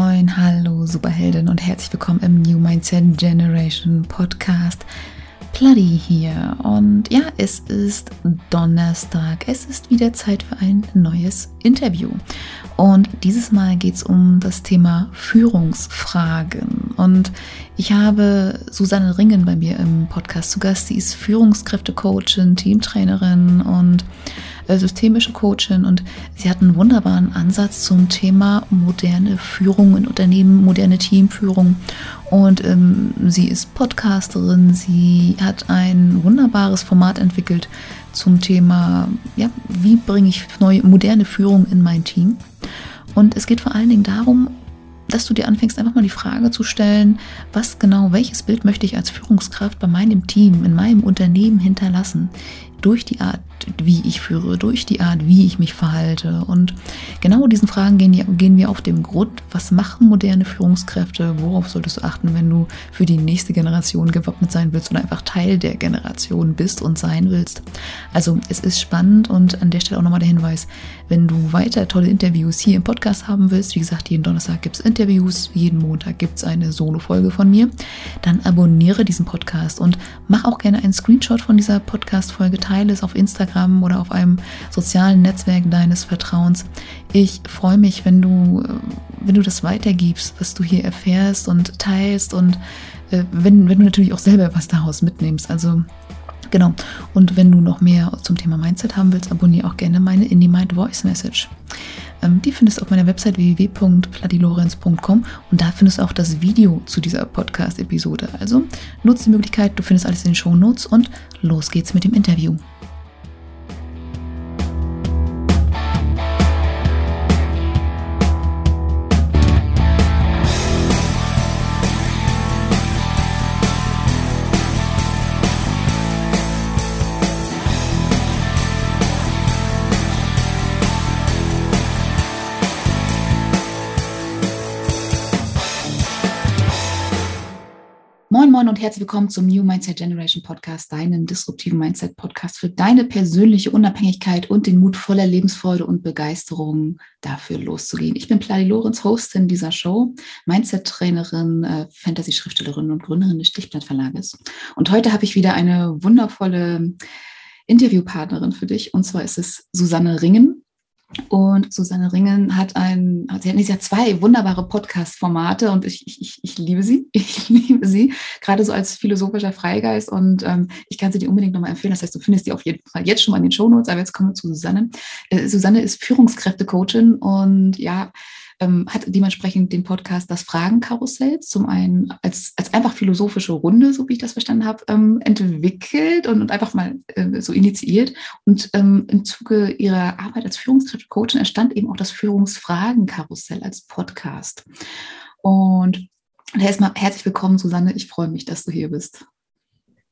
Moin, hallo Superheldin und herzlich willkommen im New Mindset Generation Podcast. Pluddy hier und ja, es ist Donnerstag. Es ist wieder Zeit für ein neues Interview. Und dieses Mal geht es um das Thema Führungsfragen. Und ich habe Susanne Ringen bei mir im Podcast zu Gast. Sie ist Führungskräftecoachin, Teamtrainerin und systemische Coachin und sie hat einen wunderbaren Ansatz zum Thema moderne Führung in Unternehmen, moderne Teamführung. Und ähm, sie ist Podcasterin, sie hat ein wunderbares Format entwickelt zum Thema, ja, wie bringe ich neue, moderne Führung in mein Team. Und es geht vor allen Dingen darum, dass du dir anfängst, einfach mal die Frage zu stellen, was genau, welches Bild möchte ich als Führungskraft bei meinem Team, in meinem Unternehmen hinterlassen? Durch die Art, wie ich führe, durch die Art, wie ich mich verhalte. Und genau diesen Fragen gehen, gehen wir auf den Grund. Was machen moderne Führungskräfte? Worauf solltest du achten, wenn du für die nächste Generation gewappnet sein willst oder einfach Teil der Generation bist und sein willst? Also es ist spannend und an der Stelle auch nochmal der Hinweis, wenn du weiter tolle Interviews hier im Podcast haben willst, wie gesagt, jeden Donnerstag gibt es Interviews, jeden Montag gibt es eine Solo-Folge von mir, dann abonniere diesen Podcast und mach auch gerne einen Screenshot von dieser Podcast-Folge, teile es auf Instagram Instagram oder auf einem sozialen Netzwerk deines Vertrauens. Ich freue mich, wenn du, äh, wenn du das weitergibst, was du hier erfährst und teilst und äh, wenn, wenn du natürlich auch selber was daraus mitnimmst. Also Genau. Und wenn du noch mehr zum Thema Mindset haben willst, abonniere auch gerne meine Indie Mind Voice Message. Ähm, die findest du auf meiner Website www.pladilorenz.com und da findest du auch das Video zu dieser Podcast-Episode. Also nutze die Möglichkeit, du findest alles in den Show Notes und los geht's mit dem Interview. Moin, und herzlich willkommen zum New Mindset Generation Podcast, deinem disruptiven Mindset Podcast für deine persönliche Unabhängigkeit und den Mut voller Lebensfreude und Begeisterung dafür loszugehen. Ich bin Pladi Lorenz, Hostin dieser Show, Mindset-Trainerin, äh, Fantasy-Schriftstellerin und Gründerin des Stichblatt-Verlages. Und heute habe ich wieder eine wundervolle Interviewpartnerin für dich und zwar ist es Susanne Ringen. Und Susanne Ringen hat ein, sie hat ja zwei wunderbare Podcast-Formate und ich, ich, ich liebe sie. Ich liebe sie, gerade so als philosophischer Freigeist und ähm, ich kann sie dir unbedingt nochmal empfehlen. Das heißt, du findest die auf jeden Fall jetzt schon mal in den Shownotes, aber jetzt kommen wir zu Susanne. Äh, Susanne ist Führungskräfte-Coachin und ja, ähm, hat dementsprechend den Podcast Das Fragenkarussell zum einen als, als einfach philosophische Runde, so wie ich das verstanden habe, ähm, entwickelt und, und einfach mal äh, so initiiert. Und ähm, im Zuge ihrer Arbeit als Führungskräfte-Coachin entstand eben auch das Führungsfragenkarussell als Podcast. Und erstmal herzlich willkommen, Susanne. Ich freue mich, dass du hier bist.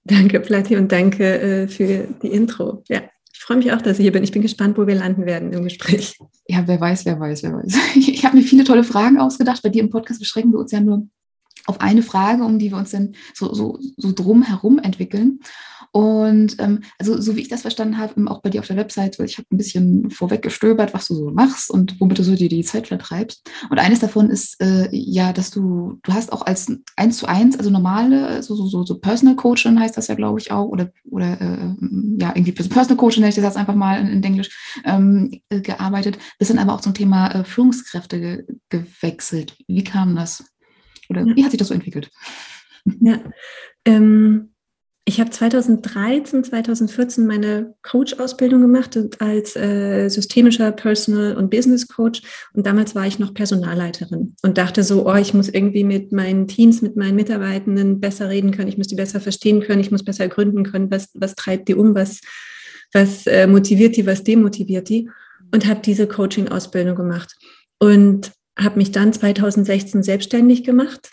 Danke, Platti, und danke äh, für die Intro. Ja, ich freue mich auch, dass ich hier bin. Ich bin gespannt, wo wir landen werden im Gespräch. Ja, wer weiß, wer weiß, wer weiß. Ich habe mir viele tolle Fragen ausgedacht. Bei dir im Podcast beschränken wir uns ja nur auf eine Frage, um die wir uns dann so, so, so drum herum entwickeln. Und ähm, also so wie ich das verstanden habe, auch bei dir auf der Website, weil ich habe ein bisschen vorweg gestöbert, was du so machst und womit du so dir die Zeit vertreibst. Und eines davon ist äh, ja, dass du, du hast auch als eins zu eins, also normale, so, so, so, so Personal Coaching heißt das ja, glaube ich, auch, oder, oder äh, ja, irgendwie Personal Coaching nenne ich das jetzt einfach mal in, in Englisch, ähm, gearbeitet, bist dann aber auch zum Thema äh, Führungskräfte ge gewechselt. Wie kam das? Oder ja. wie hat sich das so entwickelt? Ja, ähm, ich habe 2013, 2014 meine Coach-Ausbildung gemacht als äh, systemischer Personal- und Business-Coach. Und damals war ich noch Personalleiterin und dachte so, oh, ich muss irgendwie mit meinen Teams, mit meinen Mitarbeitenden besser reden können, ich muss die besser verstehen können, ich muss besser gründen können, was, was treibt die um, was, was äh, motiviert die, was demotiviert die. Und habe diese Coaching-Ausbildung gemacht. Und habe mich dann 2016 selbstständig gemacht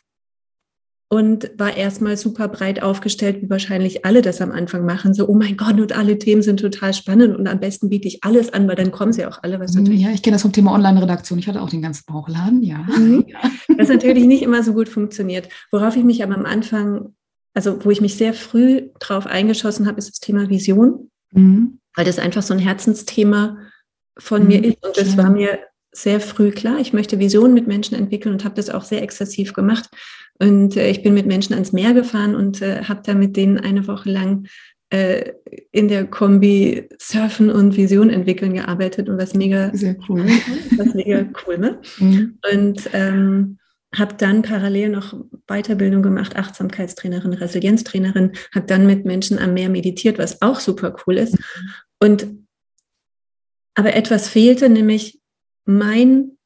und war erstmal super breit aufgestellt, wie wahrscheinlich alle das am Anfang machen. So, oh mein Gott, und alle Themen sind total spannend und am besten biete ich alles an, weil dann kommen sie auch alle. Was natürlich ja, ich kenne das vom Thema Online-Redaktion. Ich hatte auch den ganzen Bauchladen, ja. Mhm. Das natürlich nicht immer so gut funktioniert. Worauf ich mich aber am Anfang, also wo ich mich sehr früh drauf eingeschossen habe, ist das Thema Vision, mhm. weil das einfach so ein Herzensthema von mhm. mir ist und das war mir sehr früh klar, ich möchte Visionen mit Menschen entwickeln und habe das auch sehr exzessiv gemacht. Und äh, ich bin mit Menschen ans Meer gefahren und äh, habe da mit denen eine Woche lang äh, in der Kombi Surfen und Vision entwickeln gearbeitet und was mega sehr cool, was mega cool, ne? Mhm. Und ähm, habe dann parallel noch Weiterbildung gemacht, Achtsamkeitstrainerin, Resilienztrainerin, habe dann mit Menschen am Meer meditiert, was auch super cool ist. Mhm. Und aber etwas fehlte, nämlich mein,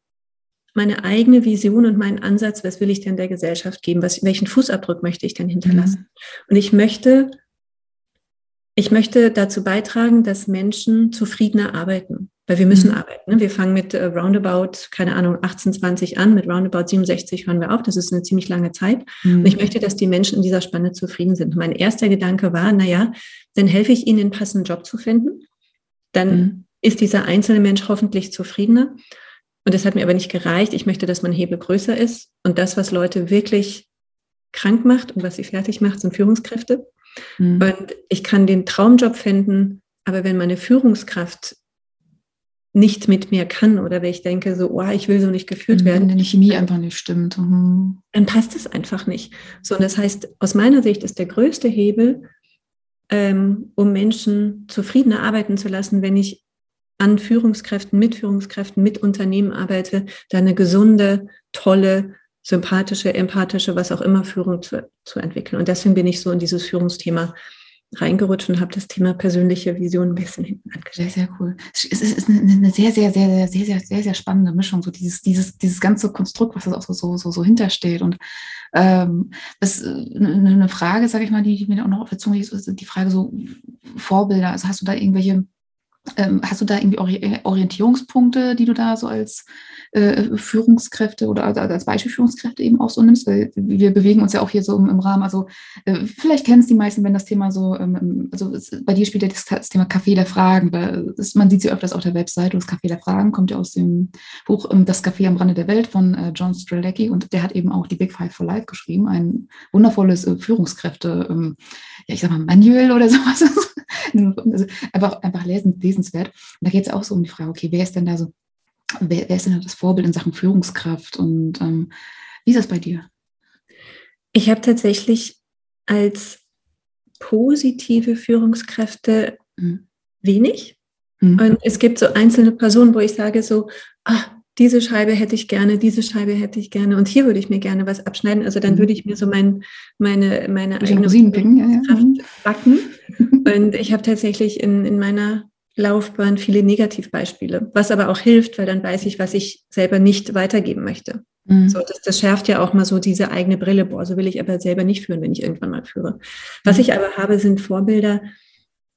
meine eigene Vision und mein Ansatz, was will ich denn der Gesellschaft geben? Was, welchen Fußabdruck möchte ich denn hinterlassen? Mhm. Und ich möchte, ich möchte dazu beitragen, dass Menschen zufriedener arbeiten. Weil wir müssen mhm. arbeiten. Ne? Wir fangen mit äh, roundabout, keine Ahnung, 18, 20 an, mit roundabout 67 hören wir auf. Das ist eine ziemlich lange Zeit. Mhm. Und ich möchte, dass die Menschen in dieser Spanne zufrieden sind. Mein erster Gedanke war, naja, dann helfe ich ihnen, einen passenden Job zu finden. Dann mhm ist dieser einzelne Mensch hoffentlich zufriedener. Und das hat mir aber nicht gereicht. Ich möchte, dass mein Hebel größer ist. Und das, was Leute wirklich krank macht und was sie fertig macht, sind Führungskräfte. Mhm. Und ich kann den Traumjob finden, aber wenn meine Führungskraft nicht mit mir kann oder wenn ich denke, so, oh, ich will so nicht geführt werden. Wenn die Chemie einfach nicht stimmt. Mhm. Dann passt es einfach nicht. So, und das heißt, aus meiner Sicht ist der größte Hebel, ähm, um Menschen zufriedener arbeiten zu lassen, wenn ich an Führungskräften, mit Führungskräften, mit Unternehmen arbeite, da eine gesunde, tolle, sympathische, empathische, was auch immer Führung zu, zu entwickeln. Und deswegen bin ich so in dieses Führungsthema reingerutscht und habe das Thema persönliche Vision ein bisschen hinten angestellt. Sehr, sehr cool. Es ist eine sehr, sehr, sehr, sehr, sehr, sehr, sehr spannende Mischung, so dieses, dieses, dieses ganze Konstrukt, was da auch so, so, so, hintersteht. Und ähm, das äh, eine Frage, sage ich mal, die, die mir auch noch auf der Zunge ist, die Frage so Vorbilder. Also hast du da irgendwelche ähm, hast du da irgendwie äh, Orientierungspunkte, die du da so als äh, Führungskräfte oder als, als Beispielführungskräfte eben auch so nimmst? Weil wir bewegen uns ja auch hier so im, Rahmen. Also äh, vielleicht kennen es die meisten, wenn das Thema so, ähm, also es, bei dir spielt ja das, Thema Café der Fragen. Weil es, man sieht sie öfters auf der Webseite und das Café der Fragen kommt ja aus dem Buch ähm, Das Café am Rande der Welt von John Strelecki und der hat eben auch die Big Five for Life geschrieben, ein wundervolles Führungskräfte, ähm, ja ich sag mal Manual oder sowas. Also einfach, einfach lesen, lesenswert. Und da geht es auch so um die Frage, okay, wer ist denn da so, wer, wer ist denn das Vorbild in Sachen Führungskraft und ähm, wie ist das bei dir? Ich habe tatsächlich als positive Führungskräfte mhm. wenig. Mhm. Und es gibt so einzelne Personen, wo ich sage so, ah, diese Scheibe hätte ich gerne, diese Scheibe hätte ich gerne und hier würde ich mir gerne was abschneiden. Also dann mhm. würde ich mir so mein, meine, meine eigene ja. Mhm. backen. und ich habe tatsächlich in, in meiner Laufbahn viele Negativbeispiele, was aber auch hilft, weil dann weiß ich, was ich selber nicht weitergeben möchte. Mhm. So, das, das schärft ja auch mal so diese eigene Brille. Boah, so will ich aber selber nicht führen, wenn ich irgendwann mal führe. Was mhm. ich aber habe, sind Vorbilder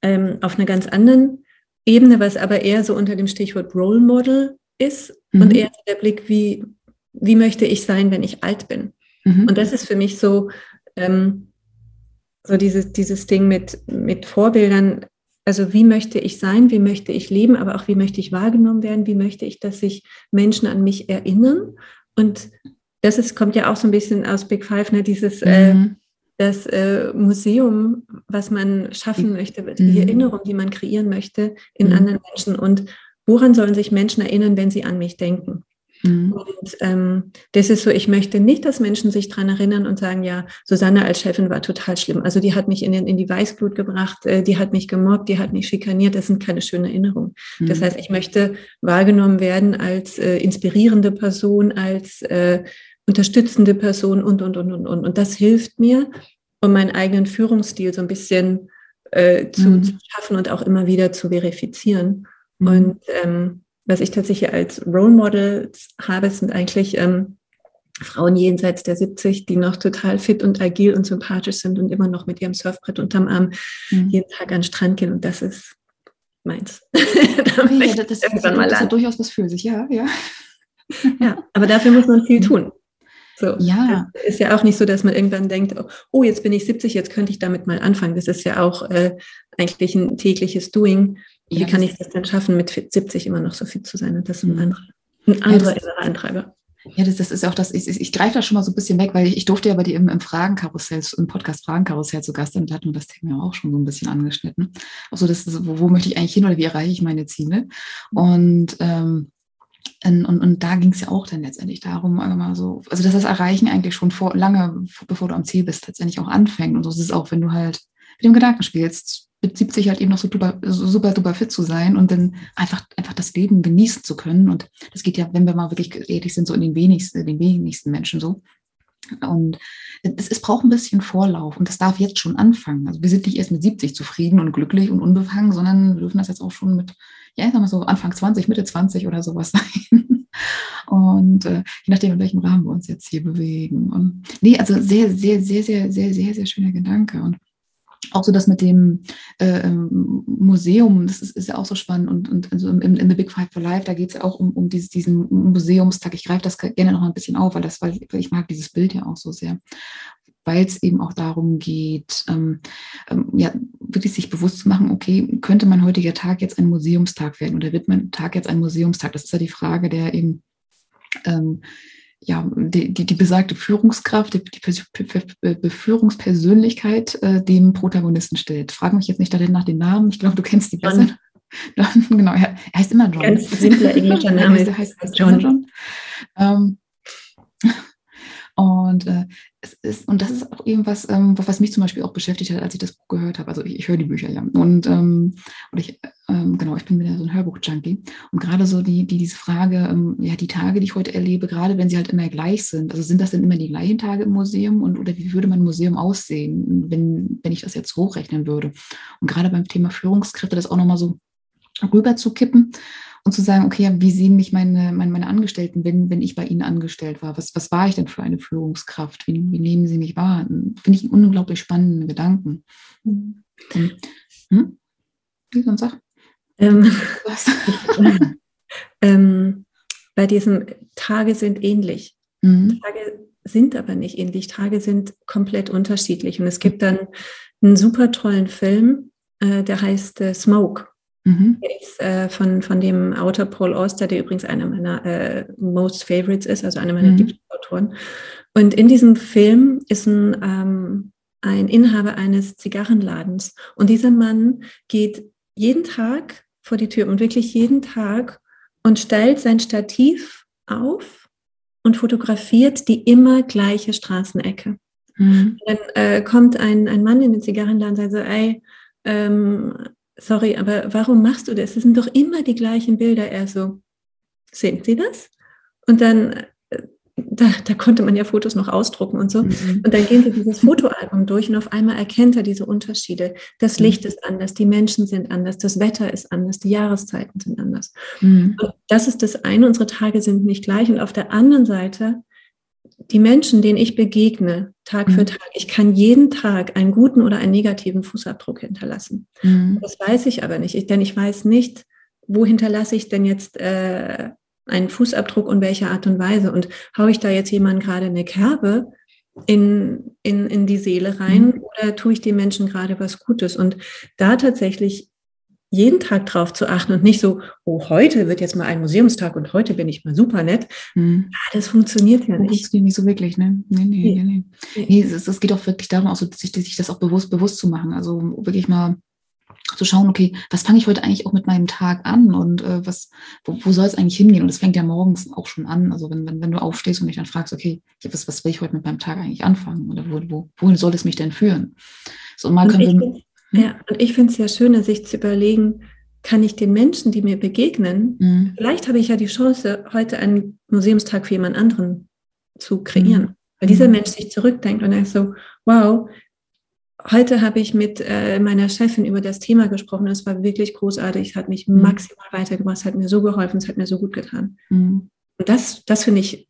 ähm, auf einer ganz anderen Ebene, was aber eher so unter dem Stichwort Role Model ist mhm. und eher der Blick, wie, wie möchte ich sein, wenn ich alt bin. Mhm. Und das ist für mich so, ähm, so dieses, dieses Ding mit, mit Vorbildern. Also wie möchte ich sein, wie möchte ich leben, aber auch wie möchte ich wahrgenommen werden, wie möchte ich, dass sich Menschen an mich erinnern. Und das ist, kommt ja auch so ein bisschen aus Big Five, ne? dieses äh, mhm. äh, das äh, Museum, was man schaffen mhm. möchte, die mhm. Erinnerung, die man kreieren möchte in mhm. anderen Menschen. Und woran sollen sich Menschen erinnern, wenn sie an mich denken? Mhm. Und ähm, das ist so, ich möchte nicht, dass Menschen sich daran erinnern und sagen, ja, Susanne als Chefin war total schlimm. Also die hat mich in, den, in die Weißglut gebracht, äh, die hat mich gemobbt, die hat mich schikaniert. Das sind keine schönen Erinnerungen. Mhm. Das heißt, ich möchte wahrgenommen werden als äh, inspirierende Person, als äh, unterstützende Person und, und, und, und, und. Und das hilft mir, um meinen eigenen Führungsstil so ein bisschen äh, zu, mhm. zu schaffen und auch immer wieder zu verifizieren. Mhm. Und ähm, was ich tatsächlich als Role Models habe, sind eigentlich ähm, Frauen jenseits der 70, die noch total fit und agil und sympathisch sind und immer noch mit ihrem Surfbrett unterm Arm mhm. jeden Tag an den Strand gehen. Und das ist meins. da ja, das, das, irgendwann mal das hat durchaus was für sich, ja, ja. ja, aber dafür muss man viel mhm. tun. So, ja. Ist ja auch nicht so, dass man irgendwann denkt, oh, jetzt bin ich 70, jetzt könnte ich damit mal anfangen. Das ist ja auch äh, eigentlich ein tägliches Doing. Wie ja, kann ich das denn schaffen, mit 70 immer noch so fit zu sein? Und das ist ein anderer, ein anderer ja, Antreiber. Ja, das, das ist auch das, ich, ich greife da schon mal so ein bisschen weg, weil ich, ich durfte ja bei dir im, im Fragenkarussell, im Podcast Fragenkarussell zu Gast sein, da hatten wir das Thema auch schon so ein bisschen angeschnitten. Also das ist, wo, wo möchte ich eigentlich hin oder wie erreiche ich meine Ziele? Und ähm, und, und, und da ging es ja auch dann letztendlich darum, mal so, also dass das Erreichen eigentlich schon vor lange, bevor du am Ziel bist, letztendlich auch anfängt. Und so ist es auch, wenn du halt mit dem Gedanken spielst, mit 70 halt eben noch so super, super, super fit zu sein und dann einfach, einfach das Leben genießen zu können. Und das geht ja, wenn wir mal wirklich ehrlich sind, so in den wenigsten, den wenigsten Menschen so. Und es, es braucht ein bisschen Vorlauf und das darf jetzt schon anfangen. Also wir sind nicht erst mit 70 zufrieden und glücklich und unbefangen, sondern wir dürfen das jetzt auch schon mit, ja, sagen wir so Anfang 20, Mitte 20 oder sowas sein. Und äh, je nachdem, in welchem Rahmen wir uns jetzt hier bewegen. Und nee, also sehr, sehr, sehr, sehr, sehr, sehr, sehr schöner Gedanke. Und auch so das mit dem äh, ähm, Museum, das ist, ist, ja auch so spannend. Und, und also in, in The Big Five for Life, da geht es ja auch um, um dieses, diesen Museumstag. Ich greife das gerne noch ein bisschen auf, weil, das, weil ich mag dieses Bild ja auch so sehr. Weil es eben auch darum geht, ähm, ähm, ja, wirklich sich bewusst zu machen, okay, könnte mein heutiger Tag jetzt ein Museumstag werden oder wird mein Tag jetzt ein Museumstag? Das ist ja die Frage der eben ähm, ja, die, die, die besagte Führungskraft, die, die Beführungspersönlichkeit äh, dem Protagonisten stellt. Frag mich jetzt nicht nach den Namen, ich glaube, du kennst die besser. John. genau, er, er, heißt immer John. Ganz simpler englischer Name. Er heißt, heißt John. John. Ähm, und äh, es ist, und das ist auch irgendwas, ähm, was mich zum Beispiel auch beschäftigt hat, als ich das Buch gehört habe. Also ich, ich höre die Bücher ja. Und, ähm, und ich, ähm, genau, ich bin wieder so ein Hörbuch-Junkie. Und gerade so die, die, diese Frage, ähm, ja, die Tage, die ich heute erlebe, gerade wenn sie halt immer gleich sind, also sind das denn immer die gleichen Tage im Museum und oder wie würde mein Museum aussehen, wenn, wenn ich das jetzt hochrechnen würde? Und gerade beim Thema Führungskräfte das auch nochmal so rüber zu kippen und zu sagen, okay, wie sehen mich meine, meine, meine Angestellten, wenn, wenn ich bei ihnen angestellt war? Was, was war ich denn für eine Führungskraft? Wie, wie nehmen sie mich wahr? Finde ich einen unglaublich spannenden Gedanken. Mhm. Hm? Wie sonst sag? Ähm, ähm, bei diesem Tage sind ähnlich. Mhm. Tage sind aber nicht ähnlich. Tage sind komplett unterschiedlich. Und es gibt dann einen super tollen Film, äh, der heißt äh, Smoke. Mhm. Der ist äh, von, von dem Autor Paul Auster, der übrigens einer meiner äh, Most Favorites ist, also einer meiner mhm. Lieblingsautoren. Und in diesem Film ist ein, ähm, ein Inhaber eines Zigarrenladens. Und dieser Mann geht jeden Tag vor die Tür und wirklich jeden Tag und stellt sein Stativ auf und fotografiert die immer gleiche Straßenecke. Mhm. Dann äh, kommt ein, ein Mann in den Zigarrenladen und sagt so, ey, ähm, sorry, aber warum machst du das? Das sind doch immer die gleichen Bilder. Er so, sehen Sie das? Und dann, äh, da, da konnte man ja Fotos noch ausdrucken und so. Mhm. Und dann gehen sie dieses Fotoalbum durch und auf einmal erkennt er diese Unterschiede. Das mhm. Licht ist anders, die Menschen sind anders, das Wetter ist anders, die Jahreszeiten sind anders. Mhm. Das ist das eine, unsere Tage sind nicht gleich. Und auf der anderen Seite die Menschen, denen ich begegne, Tag mhm. für Tag, ich kann jeden Tag einen guten oder einen negativen Fußabdruck hinterlassen. Mhm. Das weiß ich aber nicht, denn ich weiß nicht, wo hinterlasse ich denn jetzt äh, einen Fußabdruck und welche Art und Weise. Und haue ich da jetzt jemand gerade eine Kerbe in, in, in die Seele rein mhm. oder tue ich den Menschen gerade was Gutes? Und da tatsächlich jeden Tag drauf zu achten und nicht so, oh, heute wird jetzt mal ein Museumstag und heute bin ich mal super nett. Mhm. Ja, das funktioniert ja nicht. Das funktioniert nicht so wirklich, ne? Nee, nee, nee. nee. nee. nee es, es, geht auch wirklich darum, auch so, sich, sich das auch bewusst, bewusst zu machen. Also wirklich mal zu schauen, okay, was fange ich heute eigentlich auch mit meinem Tag an und äh, was, wo, wo soll es eigentlich hingehen? Und das fängt ja morgens auch schon an. Also wenn, wenn, wenn du aufstehst und dich dann fragst, okay, was, was will ich heute mit meinem Tag eigentlich anfangen? Oder wo, wo, wohin soll es mich denn führen? So, mal können wir, ja, und ich finde es ja schöner, sich zu überlegen, kann ich den Menschen, die mir begegnen, mhm. vielleicht habe ich ja die Chance, heute einen Museumstag für jemand anderen zu kreieren. Mhm. Weil dieser mhm. Mensch sich zurückdenkt und er ist so, wow, heute habe ich mit äh, meiner Chefin über das Thema gesprochen. Es war wirklich großartig, es hat mich mhm. maximal weitergebracht, es hat mir so geholfen, es hat mir so gut getan. Mhm. Und das, das finde ich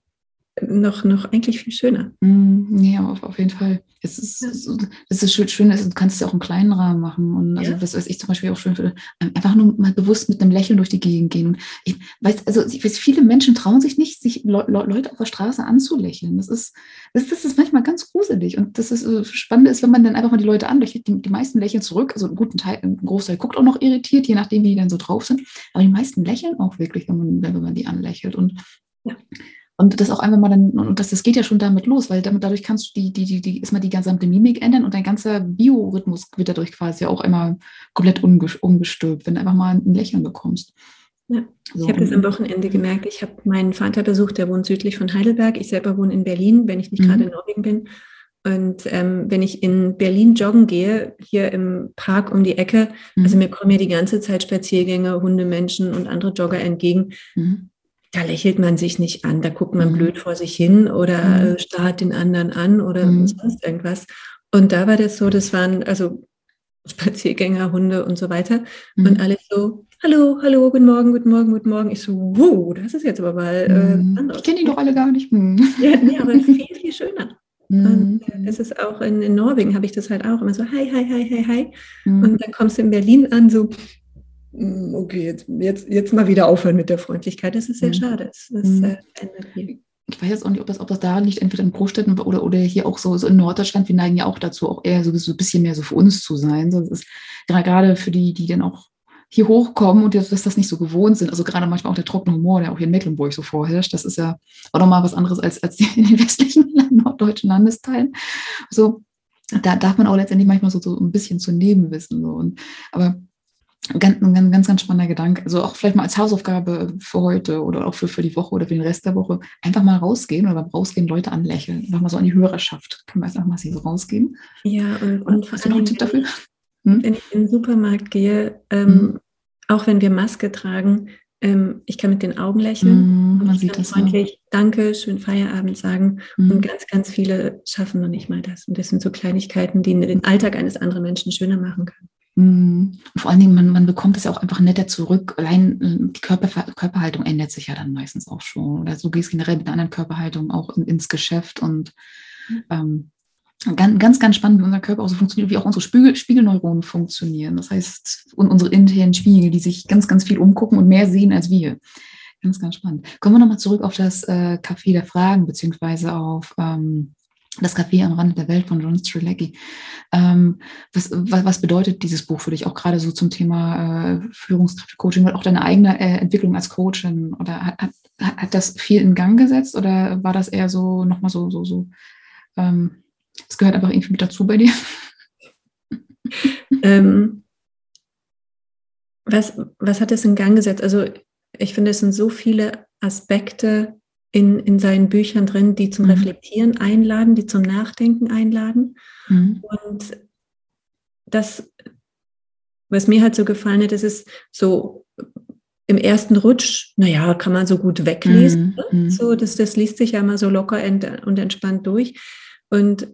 noch, noch eigentlich viel schöner. Mm, ja, auf, auf jeden Fall. Es ist, ja. es ist schön, schön, du kannst es ja auch im kleinen Rahmen machen. Und also, ja. das, was ich zum Beispiel auch schön finde, ähm, einfach nur mal bewusst mit einem Lächeln durch die Gegend gehen. Und ich weiß, also ich weiß, viele Menschen trauen sich nicht, sich Le Leute auf der Straße anzulächeln. Das ist, das, das ist manchmal ganz gruselig. Und das ist äh, Spannende ist, wenn man dann einfach mal die Leute anlächelt, die, die meisten lächeln zurück. Also einen guten Teil, ein Großteil guckt auch noch irritiert, je nachdem, wie die dann so drauf sind. Aber die meisten lächeln auch wirklich, wenn man, wenn man die anlächelt. Und ja. Und das auch einfach mal dann, und das, das geht ja schon damit los, weil damit, dadurch kannst du die, die, die, die, erstmal die gesamte Mimik ändern und dein ganzer Biorhythmus wird dadurch quasi auch immer komplett ungestülpt, wenn du einfach mal ein Lächeln bekommst. Ja, so. ich habe das am Wochenende gemerkt. Ich habe meinen Vater besucht, der wohnt südlich von Heidelberg. Ich selber wohne in Berlin, wenn ich nicht mhm. gerade in Norwegen bin. Und ähm, wenn ich in Berlin joggen gehe, hier im Park um die Ecke, mhm. also mir kommen ja die ganze Zeit Spaziergänger, Hunde, Menschen und andere Jogger entgegen. Mhm. Da lächelt man sich nicht an, da guckt man mhm. blöd vor sich hin oder mhm. äh, starrt den anderen an oder mhm. sonst irgendwas. Und da war das so, das waren also Spaziergänger, Hunde und so weiter. Mhm. Und alles so, hallo, hallo, guten Morgen, guten Morgen, guten Morgen. Ich so, wow, das ist jetzt aber mal äh, mhm. anders. Ich kenne die doch alle gar nicht. Mhm. Ja, nee, aber viel, viel schöner. Und äh, es ist auch in, in Norwegen, habe ich das halt auch immer so, hi, hi, hi, hi, hi. Mhm. Und dann kommst du in Berlin an, so, okay, jetzt, jetzt, jetzt mal wieder aufhören mit der Freundlichkeit. Das ist sehr mhm. schade. Das, das mhm. äh, ändert viel ich weiß jetzt auch nicht, ob das, ob das da liegt, entweder in Großstädten oder, oder hier auch so, so in Norddeutschland. Wir neigen ja auch dazu, auch eher so, so ein bisschen mehr so für uns zu sein. Sonst ist gerade für die, die dann auch hier hochkommen und dass das nicht so gewohnt sind. Also gerade manchmal auch der trockene Humor, der auch hier in Mecklenburg so vorherrscht. Das ist ja auch nochmal was anderes als, als in den westlichen norddeutschen Landesteilen. So, da darf man auch letztendlich manchmal so, so ein bisschen zu nehmen wissen. So. Und, aber Ganz, ein ganz, ganz spannender Gedanke. Also auch vielleicht mal als Hausaufgabe für heute oder auch für, für die Woche oder für den Rest der Woche. Einfach mal rausgehen oder beim Rausgehen Leute anlächeln. Einfach mal so an die Hörerschaft. Können wir einfach mal so rausgehen. Ja, und, und, und hast du noch einen Tipp dafür? Hm? Wenn ich in den Supermarkt gehe, ähm, hm. auch wenn wir Maske tragen, ähm, ich kann mit den Augen lächeln. Mm, man sieht das freundlich ja. Danke, schönen Feierabend sagen. Mm. Und ganz, ganz viele schaffen noch nicht mal das. Und das sind so Kleinigkeiten, die den Alltag eines anderen Menschen schöner machen können. Mhm. Vor allen Dingen, man, man bekommt es ja auch einfach netter zurück. Allein äh, die Körper, Körperhaltung ändert sich ja dann meistens auch schon. Oder so gehst generell mit einer anderen Körperhaltung auch in, ins Geschäft und ähm, ganz, ganz, ganz spannend, wie unser Körper auch so funktioniert, wie auch unsere Spiegel, Spiegelneuronen funktionieren. Das heißt, und unsere internen Spiegel, die sich ganz, ganz viel umgucken und mehr sehen als wir. Ganz, ganz spannend. Kommen wir nochmal zurück auf das äh, Café der Fragen, beziehungsweise auf ähm, das Café am Rande der Welt von John Strilecki. Ähm, was, was, was, bedeutet dieses Buch für dich auch gerade so zum Thema äh, Führungskräfte-Coaching und auch deine eigene äh, Entwicklung als Coachin? Oder hat, hat, hat das viel in Gang gesetzt oder war das eher so nochmal so, so, so, ähm, es gehört einfach irgendwie mit dazu bei dir? ähm, was, was hat es in Gang gesetzt? Also ich finde, es sind so viele Aspekte in, in seinen Büchern drin, die zum mhm. Reflektieren einladen, die zum Nachdenken einladen. Mhm. Und das, was mir halt so gefallen hat, das ist so im ersten Rutsch, naja, kann man so gut weglesen. Mhm. Ne? So, das, das liest sich ja immer so locker und entspannt durch. Und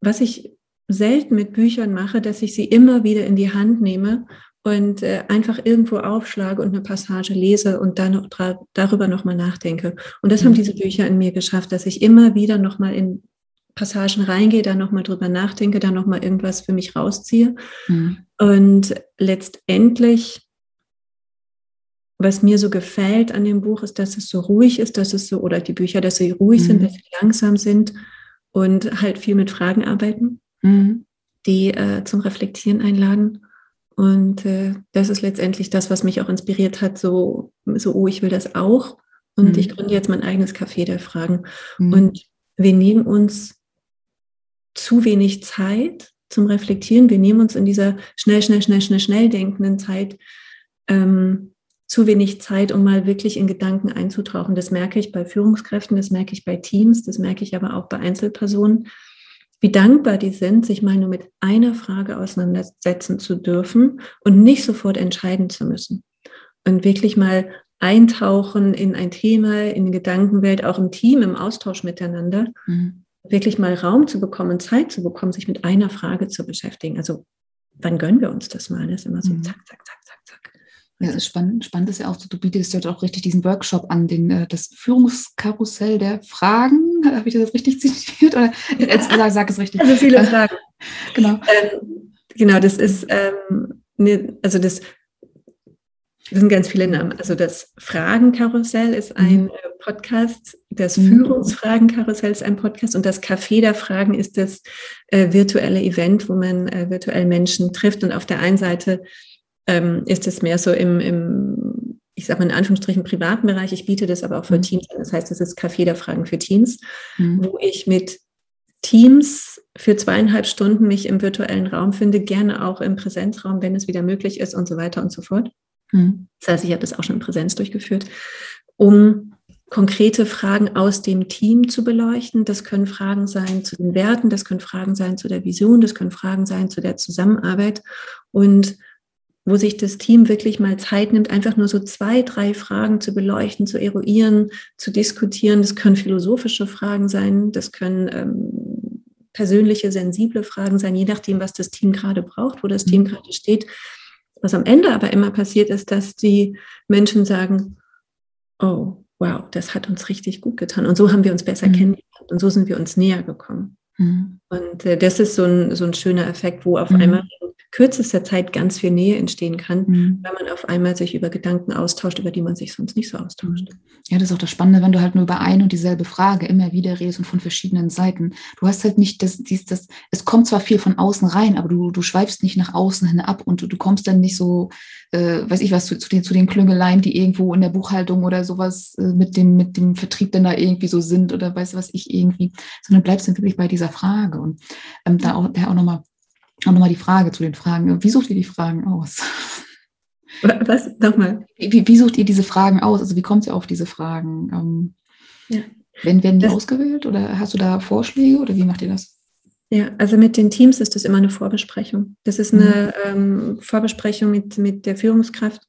was ich selten mit Büchern mache, dass ich sie immer wieder in die Hand nehme und äh, einfach irgendwo aufschlage und eine Passage lese und dann noch darüber nochmal nachdenke. Und das mhm. haben diese Bücher in mir geschafft, dass ich immer wieder nochmal in Passagen reingehe, da nochmal drüber nachdenke, da nochmal irgendwas für mich rausziehe. Mhm. Und letztendlich, was mir so gefällt an dem Buch, ist, dass es so ruhig ist, dass es so, oder die Bücher, dass sie ruhig mhm. sind, dass sie langsam sind und halt viel mit Fragen arbeiten, mhm. die äh, zum Reflektieren einladen. Und äh, das ist letztendlich das, was mich auch inspiriert hat, so, so oh, ich will das auch. Und mhm. ich gründe jetzt mein eigenes Café der Fragen. Mhm. Und wir nehmen uns zu wenig Zeit zum Reflektieren. Wir nehmen uns in dieser schnell, schnell, schnell, schnell, schnell denkenden Zeit ähm, zu wenig Zeit, um mal wirklich in Gedanken einzutauchen. Das merke ich bei Führungskräften, das merke ich bei Teams, das merke ich aber auch bei Einzelpersonen wie dankbar die sind, sich mal nur mit einer Frage auseinandersetzen zu dürfen und nicht sofort entscheiden zu müssen. Und wirklich mal eintauchen in ein Thema, in die Gedankenwelt, auch im Team, im Austausch miteinander, mhm. wirklich mal Raum zu bekommen, Zeit zu bekommen, sich mit einer Frage zu beschäftigen. Also wann gönnen wir uns das mal? Das ist immer so mhm. zack, zack, zack, ja, ist spannend, spannend ist ja auch, du bietest dort auch richtig diesen Workshop an, den, äh, das Führungskarussell der Fragen. Habe ich das richtig zitiert? Oder jetzt sag, sag es richtig. Also viele Fragen. genau. Ähm, genau, das ist, ähm, ne, also das, das sind ganz viele Namen. Also das Fragenkarussell ist ein mhm. Äh, Podcast, das mhm. Führungsfragenkarussell ist ein Podcast und das Café der Fragen ist das äh, virtuelle Event, wo man äh, virtuell Menschen trifft und auf der einen Seite ähm, ist es mehr so im, im, ich sage mal in Anführungsstrichen, privaten Bereich. Ich biete das aber auch für mhm. Teams an. Das heißt, es ist Café der Fragen für Teams, mhm. wo ich mit Teams für zweieinhalb Stunden mich im virtuellen Raum finde, gerne auch im Präsenzraum, wenn es wieder möglich ist und so weiter und so fort. Mhm. Das heißt, ich habe das auch schon in Präsenz durchgeführt, um konkrete Fragen aus dem Team zu beleuchten. Das können Fragen sein zu den Werten, das können Fragen sein zu der Vision, das können Fragen sein zu der Zusammenarbeit und wo sich das Team wirklich mal Zeit nimmt, einfach nur so zwei, drei Fragen zu beleuchten, zu eruieren, zu diskutieren. Das können philosophische Fragen sein, das können ähm, persönliche, sensible Fragen sein, je nachdem, was das Team gerade braucht, wo das Team mhm. gerade steht. Was am Ende aber immer passiert ist, dass die Menschen sagen, oh, wow, das hat uns richtig gut getan. Und so haben wir uns besser mhm. kennengelernt und so sind wir uns näher gekommen. Mhm. Und äh, das ist so ein, so ein schöner Effekt, wo auf mhm. einmal kürzester Zeit ganz viel Nähe entstehen kann, mhm. weil man auf einmal sich über Gedanken austauscht, über die man sich sonst nicht so austauscht. Ja, das ist auch das Spannende, wenn du halt nur über eine und dieselbe Frage immer wieder redest und von verschiedenen Seiten. Du hast halt nicht das, dies, das, es kommt zwar viel von außen rein, aber du, du schweifst nicht nach außen hin ab und du, du kommst dann nicht so, äh, weiß ich was, zu, zu, den, zu den Klüngeleien, die irgendwo in der Buchhaltung oder sowas äh, mit, dem, mit dem Vertrieb dann da irgendwie so sind oder weiß was ich irgendwie, sondern bleibst dann wirklich bei dieser Frage. Und ähm, da auch, da auch nochmal und nochmal die Frage zu den Fragen. Wie sucht ihr die Fragen aus? Was? Nochmal. Wie, wie sucht ihr diese Fragen aus? Also wie kommt ihr auf diese Fragen? Ähm, ja. werden, werden die das, ausgewählt oder hast du da Vorschläge oder wie macht ihr das? Ja, also mit den Teams ist das immer eine Vorbesprechung. Das ist eine mhm. ähm, Vorbesprechung mit, mit der Führungskraft.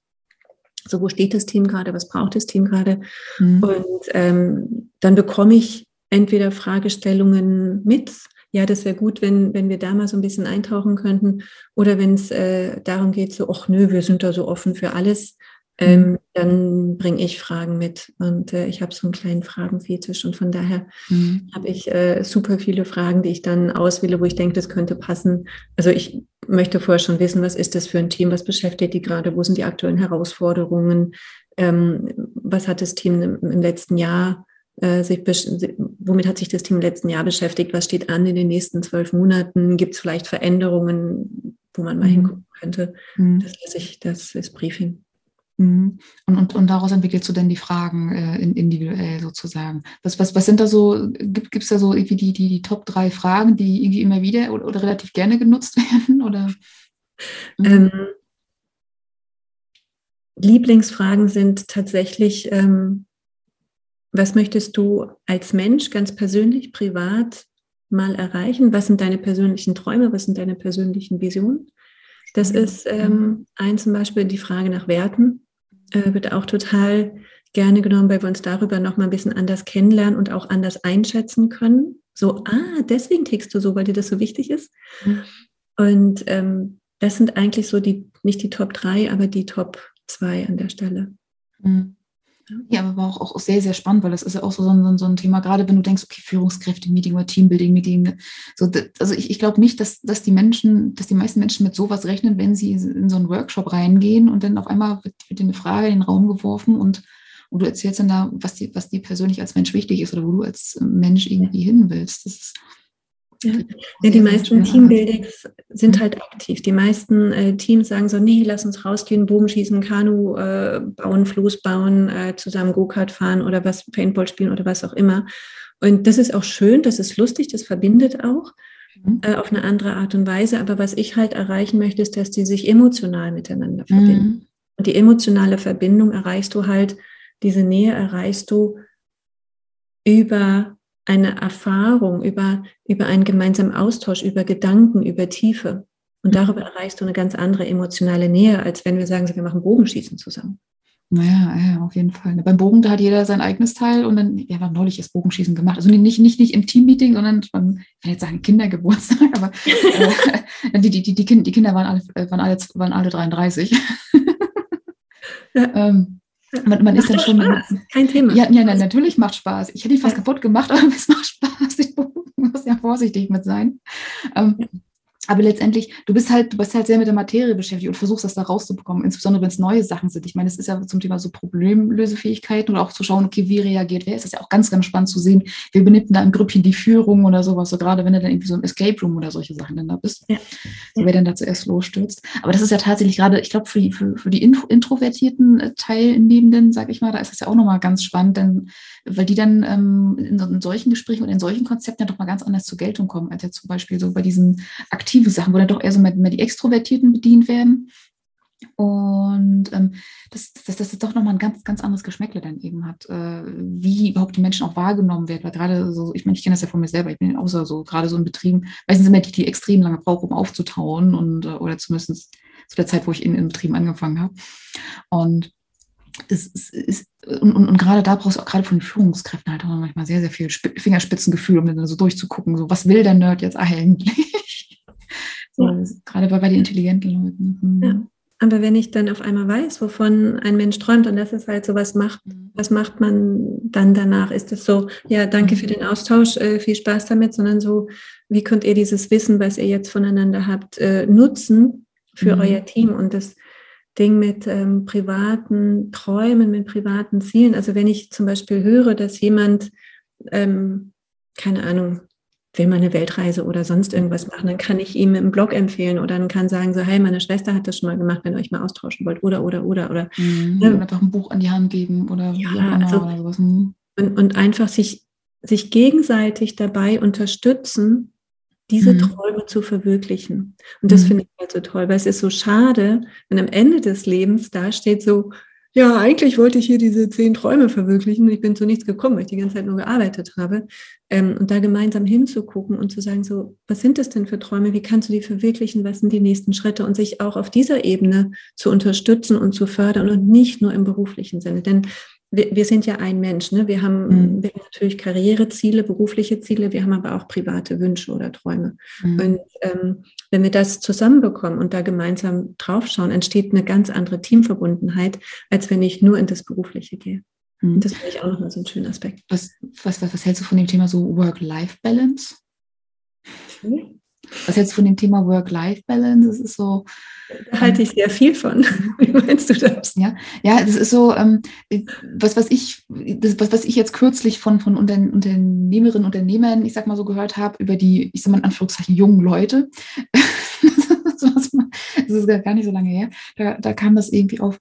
So, wo steht das Team gerade? Was braucht das Team gerade? Mhm. Und ähm, dann bekomme ich entweder Fragestellungen mit, ja, das wäre gut, wenn, wenn wir da mal so ein bisschen eintauchen könnten. Oder wenn es äh, darum geht, so, ach nö, wir sind da so offen für alles, ähm, mhm. dann bringe ich Fragen mit. Und äh, ich habe so einen kleinen Fragenfetisch und von daher mhm. habe ich äh, super viele Fragen, die ich dann auswähle, wo ich denke, das könnte passen. Also ich möchte vorher schon wissen, was ist das für ein Team, was beschäftigt die gerade, wo sind die aktuellen Herausforderungen, ähm, was hat das Team im, im letzten Jahr äh, sich, womit hat sich das Team im letzten Jahr beschäftigt? Was steht an in den nächsten zwölf Monaten? Gibt es vielleicht Veränderungen, wo man mal mhm. hingucken könnte? Mhm. Das lasse ich, das ist Briefing. Mhm. Und, und, und daraus entwickelst du dann die Fragen äh, individuell sozusagen. Was, was, was sind da so, gibt es da so irgendwie die, die, die Top drei Fragen, die irgendwie immer wieder oder, oder relativ gerne genutzt werden? Oder? Mhm. Ähm, Lieblingsfragen sind tatsächlich, ähm, was möchtest du als Mensch ganz persönlich, privat mal erreichen? Was sind deine persönlichen Träume? Was sind deine persönlichen Visionen? Das ist ähm, ein zum Beispiel die Frage nach Werten, äh, wird auch total gerne genommen, weil wir uns darüber noch mal ein bisschen anders kennenlernen und auch anders einschätzen können. So, ah, deswegen tickst du so, weil dir das so wichtig ist. Mhm. Und ähm, das sind eigentlich so die, nicht die Top 3, aber die Top 2 an der Stelle. Mhm. Ja, aber auch, auch sehr, sehr spannend, weil das ist ja auch so, so, ein, so ein Thema, gerade wenn du denkst, okay, Führungskräfte-Meeting oder Teambuilding-Meeting. So, also ich, ich glaube nicht, dass, dass die Menschen, dass die meisten Menschen mit sowas rechnen, wenn sie in so einen Workshop reingehen und dann auf einmal wird, wird dir eine Frage in den Raum geworfen und, und du erzählst dann da, was dir, was dir persönlich als Mensch wichtig ist oder wo du als Mensch irgendwie hin willst. Das ist, ja. ja, die meisten Teambuildings sind mhm. halt aktiv. Die meisten äh, Teams sagen so, nee, lass uns rausgehen, Bogenschießen, Kanu äh, bauen, Floß bauen, äh, zusammen Go-Kart fahren oder was, Paintball spielen oder was auch immer. Und das ist auch schön, das ist lustig, das verbindet auch mhm. äh, auf eine andere Art und Weise. Aber was ich halt erreichen möchte, ist, dass die sich emotional miteinander verbinden. Mhm. Und die emotionale Verbindung erreichst du halt, diese Nähe erreichst du über eine Erfahrung, über, über einen gemeinsamen Austausch, über Gedanken, über Tiefe. Und darüber erreichst du eine ganz andere emotionale Nähe, als wenn wir sagen, wir machen Bogenschießen zusammen. Naja, ja, auf jeden Fall. Beim Bogen, da hat jeder sein eigenes Teil und dann, ja, war neulich das Bogenschießen gemacht. Also nicht, nicht, nicht im Teammeeting, sondern beim, ich will jetzt sagen Kindergeburtstag, aber äh, die, die, die, die, Kinder waren alle, äh, waren alle, waren alle 33. ja. ähm, man, man ist dann schon. Spaß. Kein Thema. Ja, ja, natürlich macht Spaß. Ich hätte ihn fast ja. kaputt gemacht, aber es macht Spaß. Ich muss ja vorsichtig mit sein. Ähm, aber letztendlich, du bist halt, du bist halt sehr mit der Materie beschäftigt und versuchst das da rauszubekommen, insbesondere wenn es neue Sachen sind. Ich meine, es ist ja zum Thema so Problemlösefähigkeiten oder auch zu schauen, okay, wie reagiert wer? Es ist ja auch ganz, ganz spannend zu sehen, wir benimmt da im Grüppchen die Führung oder sowas, so gerade wenn du dann irgendwie so im Escape Room oder solche Sachen dann da bist, ja. so, wer dann da zuerst losstürzt. Aber das ist ja tatsächlich gerade, ich glaube, für die, für, für die introvertierten äh, Teilnehmenden, sag ich mal, da ist das ja auch nochmal ganz spannend, denn weil die dann ähm, in, in, solchen Gesprächen und in solchen Konzepten ja doch mal ganz anders zur Geltung kommen, als ja zum Beispiel so bei diesen aktiven Sachen, wo dann doch eher so mehr, die Extrovertierten bedient werden. Und ähm, dass, dass, dass das doch nochmal ein ganz, ganz anderes Geschmäckle dann eben hat, äh, wie überhaupt die Menschen auch wahrgenommen werden. Weil gerade so, ich meine, ich kenne das ja von mir selber, ich bin auch so, gerade so in Betrieben, meistens immer die, die extrem lange brauchen, um aufzutauen und äh, oder zumindest zu der Zeit, wo ich in, in Betrieben angefangen habe. Und es, es, es, und, und, und, gerade da brauchst du auch gerade von den Führungskräften halt auch manchmal sehr, sehr viel Fingerspitzengefühl, um dann so durchzugucken, so was will der Nerd jetzt eigentlich? So, ja. Gerade bei, bei den intelligenten Leuten. Mhm. Ja. Aber wenn ich dann auf einmal weiß, wovon ein Mensch träumt, und das ist halt so, was macht, mhm. was macht man dann danach? Ist es so, ja, danke für mhm. den Austausch, äh, viel Spaß damit, sondern so, wie könnt ihr dieses Wissen, was ihr jetzt voneinander habt, äh, nutzen für mhm. euer Team? Und das Ding mit ähm, privaten Träumen, mit privaten Zielen. Also wenn ich zum Beispiel höre, dass jemand, ähm, keine Ahnung, will mal eine Weltreise oder sonst irgendwas machen, dann kann ich ihm im Blog empfehlen oder dann kann sagen so, hey, meine Schwester hat das schon mal gemacht, wenn ihr euch mal austauschen wollt oder, oder, oder, oder. Mhm, ähm, einfach ein Buch an die Hand geben oder ja, wie auch immer also, oder sowas. Mhm. Und, und einfach sich, sich gegenseitig dabei unterstützen, diese mhm. Träume zu verwirklichen. Und das mhm. finde ich halt so toll, weil es ist so schade, wenn am Ende des Lebens da steht so, ja, eigentlich wollte ich hier diese zehn Träume verwirklichen und ich bin zu nichts gekommen, weil ich die ganze Zeit nur gearbeitet habe. Ähm, und da gemeinsam hinzugucken und zu sagen, so, was sind das denn für Träume? Wie kannst du die verwirklichen? Was sind die nächsten Schritte? Und sich auch auf dieser Ebene zu unterstützen und zu fördern und nicht nur im beruflichen Sinne. Denn wir, wir sind ja ein Mensch. Ne? Wir, haben, mhm. wir haben natürlich Karriereziele, berufliche Ziele, wir haben aber auch private Wünsche oder Träume. Mhm. Und ähm, wenn wir das zusammenbekommen und da gemeinsam draufschauen, entsteht eine ganz andere Teamverbundenheit, als wenn ich nur in das Berufliche gehe. Mhm. Das finde ich auch nochmal so ein schöner Aspekt. Was, was, was, was hältst du von dem Thema so Work-Life-Balance? Was du von dem Thema Work-Life-Balance? Das ist so, da halte ich sehr viel von. Wie meinst du das? Ja, ja, das ist so, ähm, was, was ich, das, was, was ich jetzt kürzlich von, von Unternehmerinnen und Unternehmern, ich sag mal so, gehört habe, über die, ich sag mal in Anführungszeichen, jungen Leute. das ist gar nicht so lange her. Da, da kam das irgendwie auf,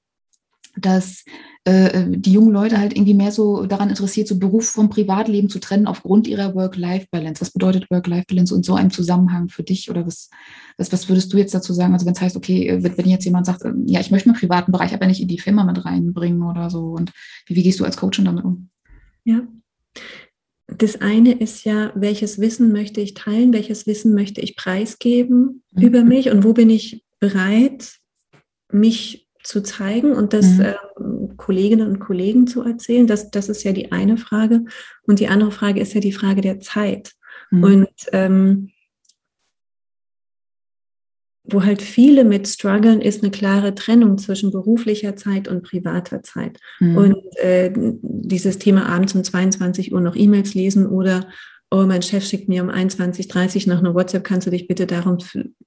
dass äh, die jungen Leute halt irgendwie mehr so daran interessiert, so Beruf vom Privatleben zu trennen aufgrund ihrer Work-Life-Balance. Was bedeutet Work-Life-Balance in so einem Zusammenhang für dich oder was, was, was würdest du jetzt dazu sagen? Also wenn es heißt, okay, äh, wenn jetzt jemand sagt, ähm, ja, ich möchte einen privaten Bereich aber nicht in die Firma mit reinbringen oder so und wie, wie gehst du als Coachin damit um? Ja, das eine ist ja, welches Wissen möchte ich teilen, welches Wissen möchte ich preisgeben mhm. über mich und wo bin ich bereit, mich zu zeigen und das mhm. ähm, Kolleginnen und Kollegen zu erzählen. Das, das ist ja die eine Frage. Und die andere Frage ist ja die Frage der Zeit. Mhm. Und ähm, wo halt viele mit strugglen, ist eine klare Trennung zwischen beruflicher Zeit und privater Zeit. Mhm. Und äh, dieses Thema abends um 22 Uhr noch E-Mails lesen oder oh, mein Chef schickt mir um 21.30 Uhr nach einer WhatsApp, kannst du dich bitte darum,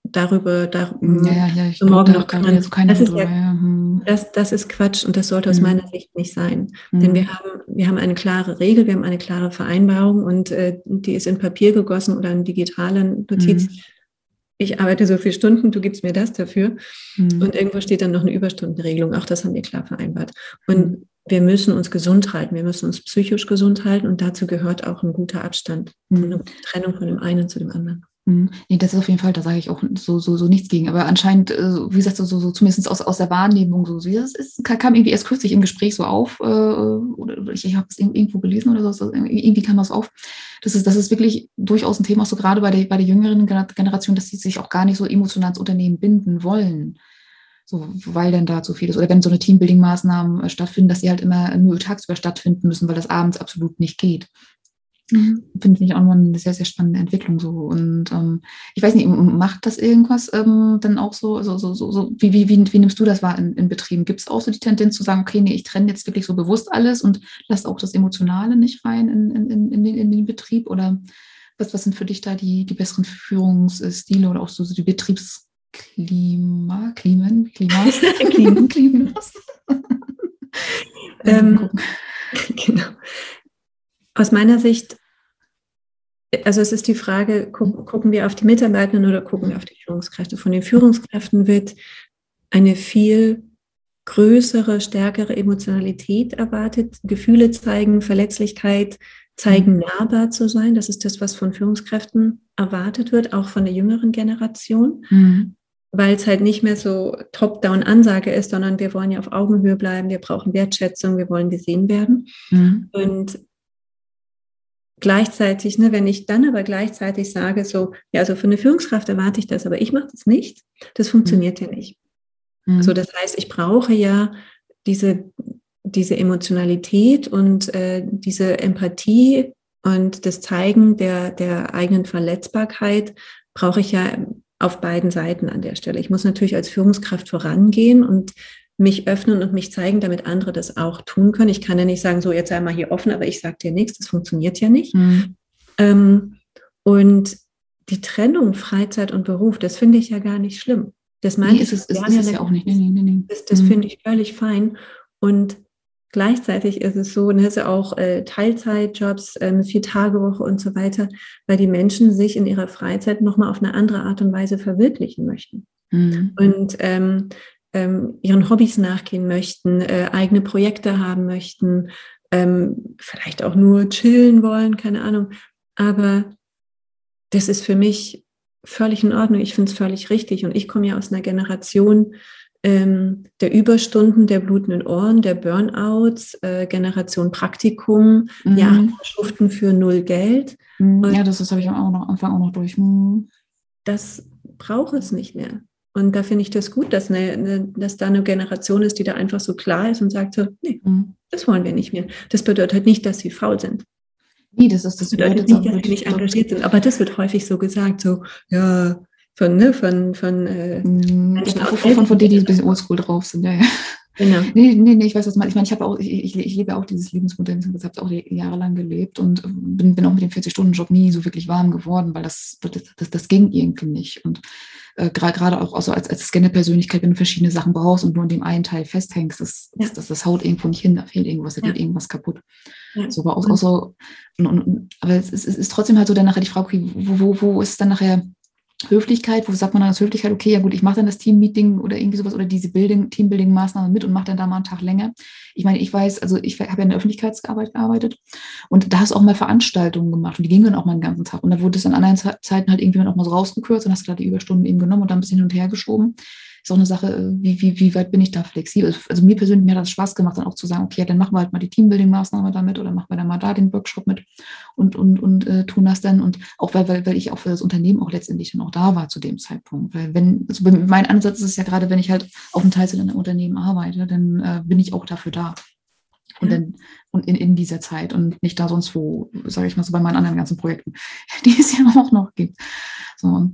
darüber, darum ja, ja, ich morgen noch kümmern. Das, ist ja, hm. das, das ist Quatsch und das sollte aus hm. meiner Sicht nicht sein. Hm. Denn wir haben, wir haben eine klare Regel, wir haben eine klare Vereinbarung und äh, die ist in Papier gegossen oder in digitalen Notiz. Hm. Ich arbeite so viele Stunden, du gibst mir das dafür. Hm. Und irgendwo steht dann noch eine Überstundenregelung. Auch das haben wir klar vereinbart. Und hm wir müssen uns gesund halten, wir müssen uns psychisch gesund halten und dazu gehört auch ein guter Abstand, mhm. eine Trennung von dem einen zu dem anderen. Mhm. Nee, das ist auf jeden Fall, da sage ich auch so, so, so nichts gegen. Aber anscheinend, äh, wie gesagt, so, so, so zumindest aus, aus der Wahrnehmung, so, das ist, kam irgendwie erst kürzlich im Gespräch so auf, äh, oder ich, ich habe es irgendwo gelesen oder so, irgendwie kam das auf. Das ist, das ist wirklich durchaus ein Thema, auch so gerade bei der, bei der jüngeren Generation, dass sie sich auch gar nicht so emotional ins Unternehmen binden wollen. So, weil denn da zu viel ist. Oder wenn so eine Teambuilding-Maßnahmen äh, stattfinden, dass sie halt immer nur tagsüber stattfinden müssen, weil das abends absolut nicht geht. Mhm. Finde ich auch nochmal eine sehr, sehr spannende Entwicklung so. Und ähm, ich weiß nicht, macht das irgendwas ähm, dann auch so, so, so, so, so wie, wie, wie, wie nimmst du das wahr in, in Betrieben? Gibt es auch so die Tendenz zu sagen, okay, nee, ich trenne jetzt wirklich so bewusst alles und lasse auch das Emotionale nicht rein in, in, in, in, den, in den Betrieb? Oder was, was sind für dich da die, die besseren Führungsstile oder auch so, so die Betriebs- Klima, Klimen, Klimas, Klimen, Klimas. ähm, genau. Aus meiner Sicht, also es ist die Frage, gucken, gucken wir auf die Mitarbeitenden oder gucken wir auf die Führungskräfte? Von den Führungskräften wird eine viel größere, stärkere Emotionalität erwartet, Gefühle zeigen, Verletzlichkeit zeigen, mhm. nahbar zu sein. Das ist das, was von Führungskräften erwartet wird, auch von der jüngeren Generation. Mhm. Weil es halt nicht mehr so Top-Down-Ansage ist, sondern wir wollen ja auf Augenhöhe bleiben, wir brauchen Wertschätzung, wir wollen gesehen werden. Mhm. Und gleichzeitig, ne, wenn ich dann aber gleichzeitig sage, so, ja, also für eine Führungskraft erwarte ich das, aber ich mache das nicht, das funktioniert mhm. ja nicht. Mhm. Also das heißt, ich brauche ja diese, diese Emotionalität und äh, diese Empathie und das Zeigen der, der eigenen Verletzbarkeit brauche ich ja auf beiden Seiten an der Stelle. Ich muss natürlich als Führungskraft vorangehen und mich öffnen und mich zeigen, damit andere das auch tun können. Ich kann ja nicht sagen, so jetzt sei mal hier offen, aber ich sage dir nichts, das funktioniert ja nicht. Mhm. Ähm, und die Trennung Freizeit und Beruf, das finde ich ja gar nicht schlimm. Das meine nee, ich, ist, ist, ist ja auch nicht. Nee, nee. Das, das mhm. finde ich völlig fein. Und gleichzeitig ist es so, ne, ist auch äh, Teilzeitjobs, ähm, vier Tage Woche und so weiter, weil die Menschen sich in ihrer Freizeit nochmal auf eine andere Art und Weise verwirklichen möchten. Mhm. Und ähm, ähm, ihren Hobbys nachgehen möchten, äh, eigene Projekte haben möchten, ähm, vielleicht auch nur chillen wollen, keine Ahnung. Aber das ist für mich völlig in Ordnung. Ich finde es völlig richtig. Und ich komme ja aus einer Generation ähm, der Überstunden, der blutenden Ohren, der Burnouts, äh, Generation Praktikum, mhm. Jahresschuften für null Geld. Mhm. Ja, das, das habe ich am Anfang auch noch durch. Mhm. Das braucht es nicht mehr. Und da finde ich das gut, dass, eine, eine, dass da eine Generation ist, die da einfach so klar ist und sagt so, nee, mhm. das wollen wir nicht mehr. Das bedeutet nicht, dass sie faul sind. Nee, das ist das, das bedeutet nicht, dass sie nicht engagiert sind. Aber das wird häufig so gesagt, so, ja, von, ne, von, von, äh, mhm, Menschen von, von, von denen, die ein bisschen oldschool drauf sind, ja, ja. Genau. Nee, nee, nee, ich weiß, was man. Ich meine, ich habe auch, ich, ich, ich lebe auch dieses Lebensmodell, ich habe auch jahrelang gelebt und bin, bin auch mit dem 40-Stunden-Job nie so wirklich warm geworden, weil das, das, das, das ging irgendwie nicht. Und äh, gerade auch also als, als Scanner-Persönlichkeit, wenn du verschiedene Sachen brauchst und nur in dem einen Teil festhängst, das, ja. das, das, haut irgendwo nicht hin, da fehlt irgendwas, da ja. geht irgendwas kaputt. Ja. So, aber auch, auch so, und, und, aber es ist, es ist trotzdem halt so dann nachher die Frage, okay, wo, wo, wo ist dann nachher Höflichkeit, wo sagt man dann als Höflichkeit, okay, ja gut, ich mache dann das Teammeeting oder irgendwie sowas oder diese Building, Teambuilding-Maßnahmen mit und mache dann da mal einen Tag länger. Ich meine, ich weiß, also ich habe ja in der Öffentlichkeitsarbeit gearbeitet und da hast du auch mal Veranstaltungen gemacht und die gingen dann auch mal den ganzen Tag. Und da wurde es an anderen Zeiten halt irgendwie auch mal so rausgekürzt und hast da die Überstunden eben genommen und dann ein bisschen hin und her geschoben ist auch eine Sache, äh, wie, wie, wie weit bin ich da flexibel? Also mir persönlich, mir hat das Spaß gemacht, dann auch zu sagen, okay, dann machen wir halt mal die Teambuilding-Maßnahme damit oder machen wir dann mal da den Workshop mit und, und, und äh, tun das dann. Und auch weil, weil, weil ich auch für das Unternehmen auch letztendlich dann auch da war zu dem Zeitpunkt. Weil wenn, also mein Ansatz ist es ja gerade, wenn ich halt auf einem Teil in einem Unternehmen arbeite, dann äh, bin ich auch dafür da. Und, dann, und in, in dieser Zeit und nicht da sonst wo, sage ich mal so bei meinen anderen ganzen Projekten, die es ja auch noch gibt. So,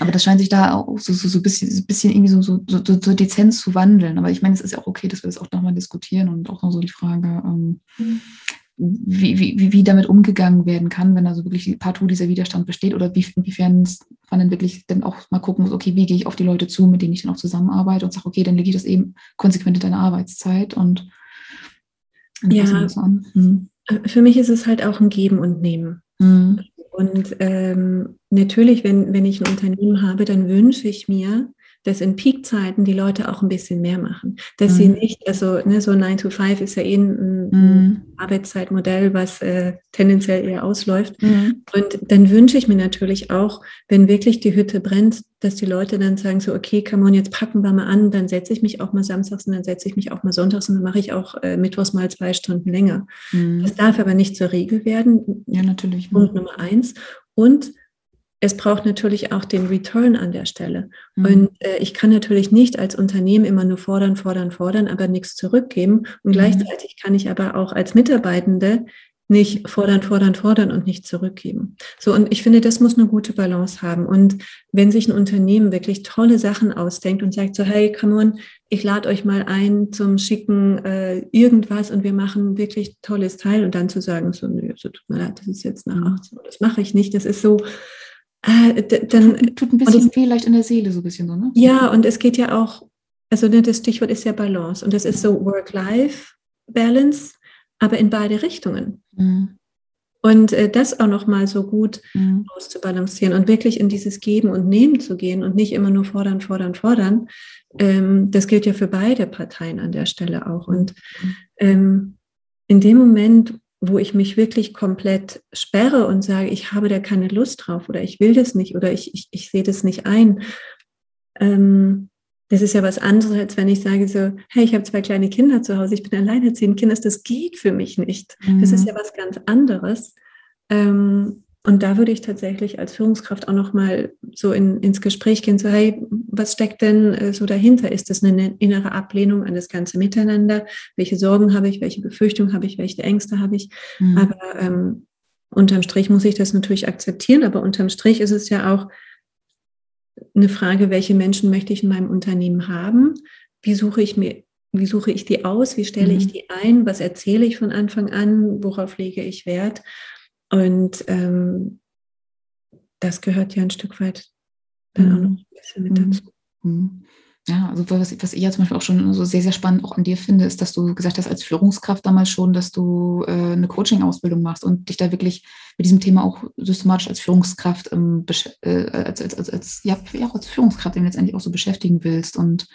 aber das scheint sich da auch so, so, so ein bisschen, so bisschen irgendwie so, so, so, so dezent zu wandeln. Aber ich meine, es ist ja auch okay, dass wir das auch nochmal diskutieren und auch noch so die Frage, ähm, mhm. wie, wie, wie damit umgegangen werden kann, wenn da so wirklich partout dieser Widerstand besteht oder wie, inwiefern man dann wirklich dann auch mal gucken muss, okay, wie gehe ich auf die Leute zu, mit denen ich dann auch zusammenarbeite und sage, okay, dann lege ich das eben konsequent in deine Arbeitszeit und ja, hm. Für mich ist es halt auch ein Geben und Nehmen. Mhm. Und ähm, natürlich, wenn, wenn ich ein Unternehmen habe, dann wünsche ich mir, dass in Peakzeiten die Leute auch ein bisschen mehr machen. Dass mhm. sie nicht, also ne, so 9 to 5 ist ja eh ein, mhm. Arbeitszeitmodell, was äh, tendenziell eher ausläuft. Mhm. Und dann wünsche ich mir natürlich auch, wenn wirklich die Hütte brennt, dass die Leute dann sagen so, okay, come on, jetzt packen wir mal an, dann setze ich mich auch mal samstags und dann setze ich mich auch mal sonntags und dann mache ich auch äh, mittwochs mal zwei Stunden länger. Mhm. Das darf aber nicht zur Regel werden. Ja, natürlich. Punkt Nummer eins. Und es braucht natürlich auch den Return an der Stelle. Mhm. Und äh, ich kann natürlich nicht als Unternehmen immer nur fordern, fordern, fordern, aber nichts zurückgeben. Und mhm. gleichzeitig kann ich aber auch als Mitarbeitende nicht fordern, fordern, fordern und nicht zurückgeben. So, und ich finde, das muss eine gute Balance haben. Und wenn sich ein Unternehmen wirklich tolle Sachen ausdenkt und sagt so, hey, come on, ich lade euch mal ein zum schicken äh, irgendwas und wir machen wirklich tolles Teil und dann zu sagen, so, nö, so tut mir leid, das ist jetzt nach 18 Uhr, das mache ich nicht. Das ist so, äh, dann tut, tut, ein bisschen das, vielleicht in der Seele so ein bisschen so, ne? Ja, und es geht ja auch, also ne, das Stichwort ist ja Balance und das ist so Work-Life-Balance, aber in beide Richtungen. Mhm. Und äh, das auch nochmal so gut mhm. auszubalancieren und wirklich in dieses Geben und Nehmen zu gehen und nicht immer nur fordern, fordern, fordern. Ähm, das gilt ja für beide Parteien an der Stelle auch. Und mhm. ähm, in dem Moment, wo ich mich wirklich komplett sperre und sage, ich habe da keine Lust drauf oder ich will das nicht oder ich, ich, ich sehe das nicht ein, ähm, das ist ja was anderes, als wenn ich sage so, hey, ich habe zwei kleine Kinder zu Hause, ich bin alleinerziehend Kinder, das geht für mich nicht. Mhm. Das ist mhm. ja was ganz anderes. Ähm, und da würde ich tatsächlich als Führungskraft auch nochmal so in, ins Gespräch gehen, so, hey, was steckt denn äh, so dahinter? Ist das eine innere Ablehnung an das ganze Miteinander? Welche Sorgen habe ich? Welche Befürchtungen habe ich? Welche Ängste habe ich? Mhm. Aber ähm, unterm Strich muss ich das natürlich akzeptieren, aber unterm Strich ist es ja auch eine Frage, welche Menschen möchte ich in meinem Unternehmen haben? Wie suche ich mir, wie suche ich die aus? Wie stelle mhm. ich die ein? Was erzähle ich von Anfang an? Worauf lege ich Wert? Und ähm, das gehört ja ein Stück weit dann mhm. auch noch ein bisschen mit dazu. Mhm. Ja, also was, was ich ja zum Beispiel auch schon so sehr, sehr spannend auch an dir finde, ist, dass du gesagt hast, als Führungskraft damals schon, dass du äh, eine Coaching-Ausbildung machst und dich da wirklich mit diesem Thema auch systematisch als Führungskraft, ähm, äh, als, als, als, als, ja, auch als Führungskraft eben letztendlich auch so beschäftigen willst und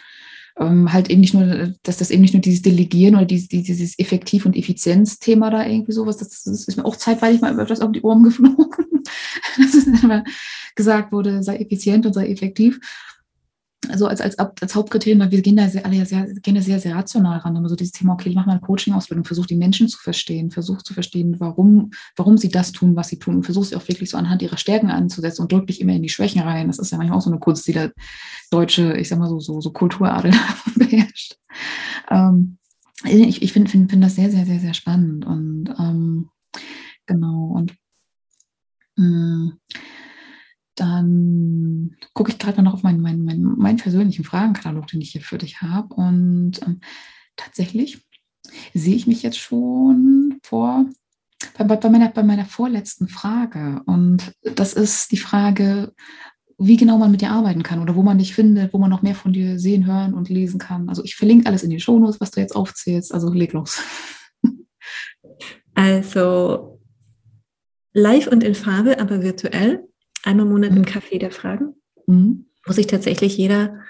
ähm, halt eben nicht nur, dass das eben nicht nur dieses Delegieren oder dieses, dieses Effektiv- und Effizienzthema da irgendwie sowas, das, das ist mir auch zeitweilig mal etwas auf die Ohren geflogen, dass es gesagt wurde, sei effizient und sei effektiv. Also als, als, als Hauptkriterium, weil wir gehen da sehr, alle sehr, gehen da sehr, sehr rational ran. Also dieses Thema, okay, ich mache mal eine Coaching-Ausbildung, versuche die Menschen zu verstehen, versuche zu verstehen, warum, warum sie das tun, was sie tun und versuche sie auch wirklich so anhand ihrer Stärken anzusetzen und drückt dich immer in die Schwächen rein. Das ist ja manchmal auch so eine Kunst, die der deutsche, ich sag mal so, so, so Kulturadel beherrscht. Ähm, ich ich finde find, find das sehr, sehr, sehr, sehr spannend und ähm, genau und mh, mm, dann gucke ich gerade noch auf meinen, meinen, meinen, meinen persönlichen Fragenkatalog, den ich hier für dich habe. Und ähm, tatsächlich sehe ich mich jetzt schon vor bei, bei, meiner, bei meiner vorletzten Frage. Und das ist die Frage, wie genau man mit dir arbeiten kann oder wo man dich findet, wo man noch mehr von dir sehen, hören und lesen kann. Also ich verlinke alles in die Shownotes, was du jetzt aufzählst. Also leg los. Also live und in Farbe, aber virtuell einmal im Monat im mhm. Café der Fragen, mhm. wo sich tatsächlich jeder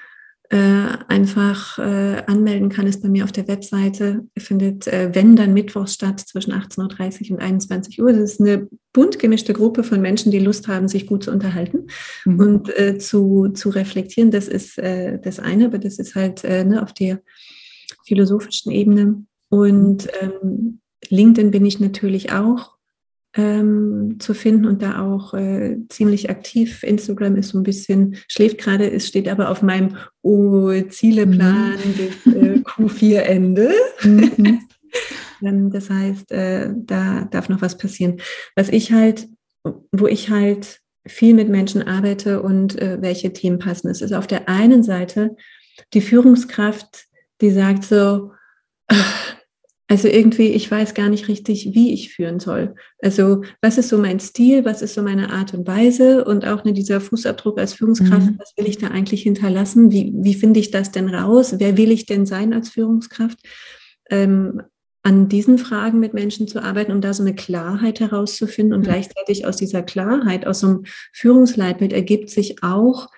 äh, einfach äh, anmelden kann, ist bei mir auf der Webseite. Findet, äh, wenn dann Mittwochs statt zwischen 18.30 Uhr und 21 Uhr. Das ist eine bunt gemischte Gruppe von Menschen, die Lust haben, sich gut zu unterhalten mhm. und äh, zu, zu reflektieren. Das ist äh, das eine, aber das ist halt äh, ne, auf der philosophischen Ebene. Und ähm, LinkedIn bin ich natürlich auch ähm, zu finden und da auch äh, ziemlich aktiv. Instagram ist so ein bisschen, schläft gerade, es steht aber auf meinem oh, Zieleplan mhm. bis äh, Q4-Ende. Mhm. Ähm, das heißt, äh, da darf noch was passieren. Was ich halt, wo ich halt viel mit Menschen arbeite und äh, welche Themen passen, es ist auf der einen Seite die Führungskraft, die sagt so, also irgendwie, ich weiß gar nicht richtig, wie ich führen soll. Also was ist so mein Stil, was ist so meine Art und Weise und auch ne, dieser Fußabdruck als Führungskraft, mhm. was will ich da eigentlich hinterlassen? Wie, wie finde ich das denn raus? Wer will ich denn sein als Führungskraft? Ähm, an diesen Fragen mit Menschen zu arbeiten, um da so eine Klarheit herauszufinden und mhm. gleichzeitig aus dieser Klarheit, aus so einem Führungsleitbild ergibt sich auch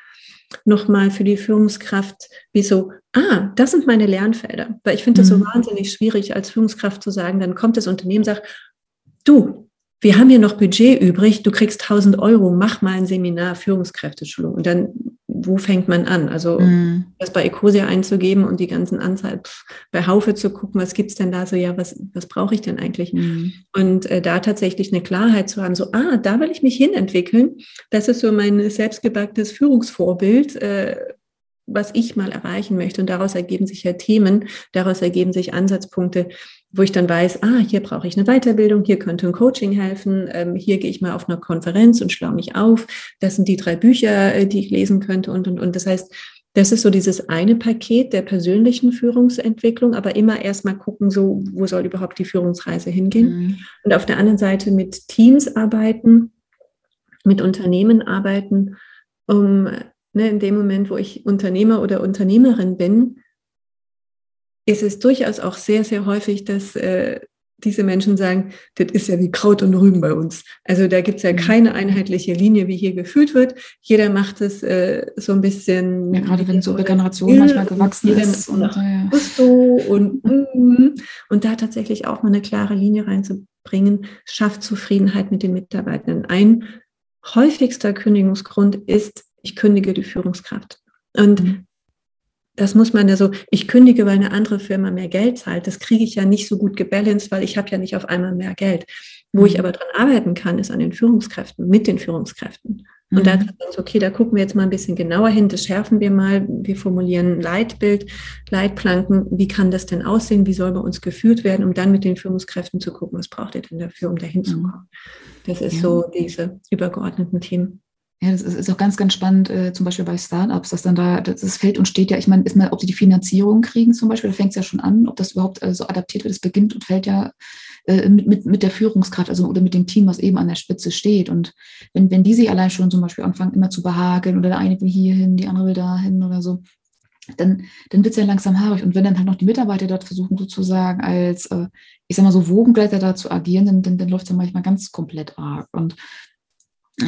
nochmal für die Führungskraft, wie so, ah, das sind meine Lernfelder. Weil ich finde das mhm. so wahnsinnig schwierig als Führungskraft zu sagen, dann kommt das Unternehmen und sagt, du, wir haben hier noch Budget übrig, du kriegst 1000 Euro, mach mal ein Seminar Führungskräfteschulung. Und dann, wo fängt man an? Also mm. das bei Ecosia einzugeben und die ganzen Anzahl bei Haufe zu gucken, was gibt's denn da so, ja, was, was brauche ich denn eigentlich? Mm. Und äh, da tatsächlich eine Klarheit zu haben, so, ah, da will ich mich hinentwickeln. Das ist so mein selbstgebacktes Führungsvorbild. Äh, was ich mal erreichen möchte. Und daraus ergeben sich ja Themen, daraus ergeben sich Ansatzpunkte, wo ich dann weiß, ah, hier brauche ich eine Weiterbildung, hier könnte ein Coaching helfen, ähm, hier gehe ich mal auf eine Konferenz und schlaue mich auf. Das sind die drei Bücher, äh, die ich lesen könnte und, und, und. Das heißt, das ist so dieses eine Paket der persönlichen Führungsentwicklung, aber immer erstmal gucken, so, wo soll überhaupt die Führungsreise hingehen? Mhm. Und auf der anderen Seite mit Teams arbeiten, mit Unternehmen arbeiten, um ne, in dem Moment, wo ich Unternehmer oder Unternehmerin bin, ist es durchaus auch sehr, sehr häufig, dass äh, diese Menschen sagen, das ist ja wie Kraut und Rüben bei uns. Also da gibt es ja mhm. keine einheitliche Linie, wie hier gefühlt wird. Jeder macht es äh, so ein bisschen. Ja, gerade wenn so eine Generation manchmal gewachsen ist. Und, ja. und, mm, und da tatsächlich auch mal eine klare Linie reinzubringen, schafft Zufriedenheit mit den Mitarbeitenden. Ein häufigster Kündigungsgrund ist, ich kündige die Führungskraft. Und mhm. das muss man ja so, ich kündige, weil eine andere Firma mehr Geld zahlt. Das kriege ich ja nicht so gut gebalanced, weil ich habe ja nicht auf einmal mehr Geld. Wo ich mhm. aber dran arbeiten kann, ist an den Führungskräften, mit den Führungskräften. Und mhm. da sagt man okay, da gucken wir jetzt mal ein bisschen genauer hin, das schärfen wir mal, wir formulieren ein Leitbild, Leitplanken, wie kann das denn aussehen, wie soll bei uns geführt werden, um dann mit den Führungskräften zu gucken, was braucht ihr denn dafür, um dahin zu kommen. Das ist ja. so diese übergeordneten Themen. Ja, das ist, ist auch ganz, ganz spannend, äh, zum Beispiel bei Startups, dass dann da, das, das fällt und steht ja, ich meine, ist mal, ob sie die Finanzierung kriegen zum Beispiel, da fängt es ja schon an, ob das überhaupt äh, so adaptiert wird, es beginnt und fällt ja äh, mit, mit, mit der Führungskraft, also oder mit dem Team, was eben an der Spitze steht. Und wenn, wenn die sich allein schon zum Beispiel anfangen, immer zu behakeln oder der eine will hier hin, die andere will da hin oder so, dann, dann wird es ja langsam haarig. Und wenn dann halt noch die Mitarbeiter dort versuchen, sozusagen als, äh, ich sag mal so, Wogengleiter da zu agieren, dann, dann, dann läuft es ja manchmal ganz komplett arg. Und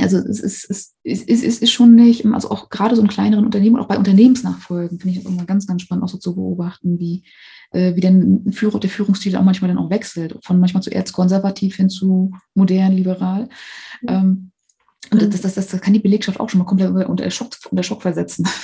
also es ist, es, ist, es ist schon nicht, also auch gerade so in kleineren Unternehmen und auch bei Unternehmensnachfolgen finde ich das immer ganz, ganz spannend auch so zu beobachten, wie, äh, wie denn Führer, der Führungsstil auch manchmal dann auch wechselt, von manchmal zu erzkonservativ hin zu modern, liberal. Ähm, und das, das, das, das, kann die Belegschaft auch schon mal komplett unter Schock, unter Schock versetzen.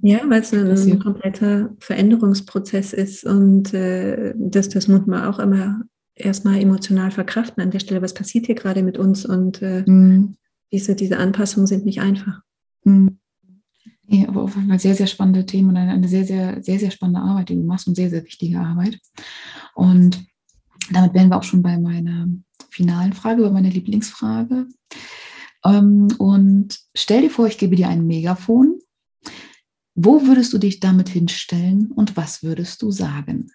Ja, weil es ein, ein kompletter Veränderungsprozess ist und äh, das, das muss man auch immer erstmal emotional verkraften an der Stelle. Was passiert hier gerade mit uns? Und äh, mhm diese, diese Anpassungen sind nicht einfach. Mhm. Ja, aber auf jeden Fall sehr, sehr spannende Themen und eine, eine sehr, sehr, sehr, sehr spannende Arbeit, die du machst und sehr, sehr wichtige Arbeit. Und damit wären wir auch schon bei meiner finalen Frage, bei meiner Lieblingsfrage. Ähm, und stell dir vor, ich gebe dir ein Megafon. Wo würdest du dich damit hinstellen und was würdest du sagen?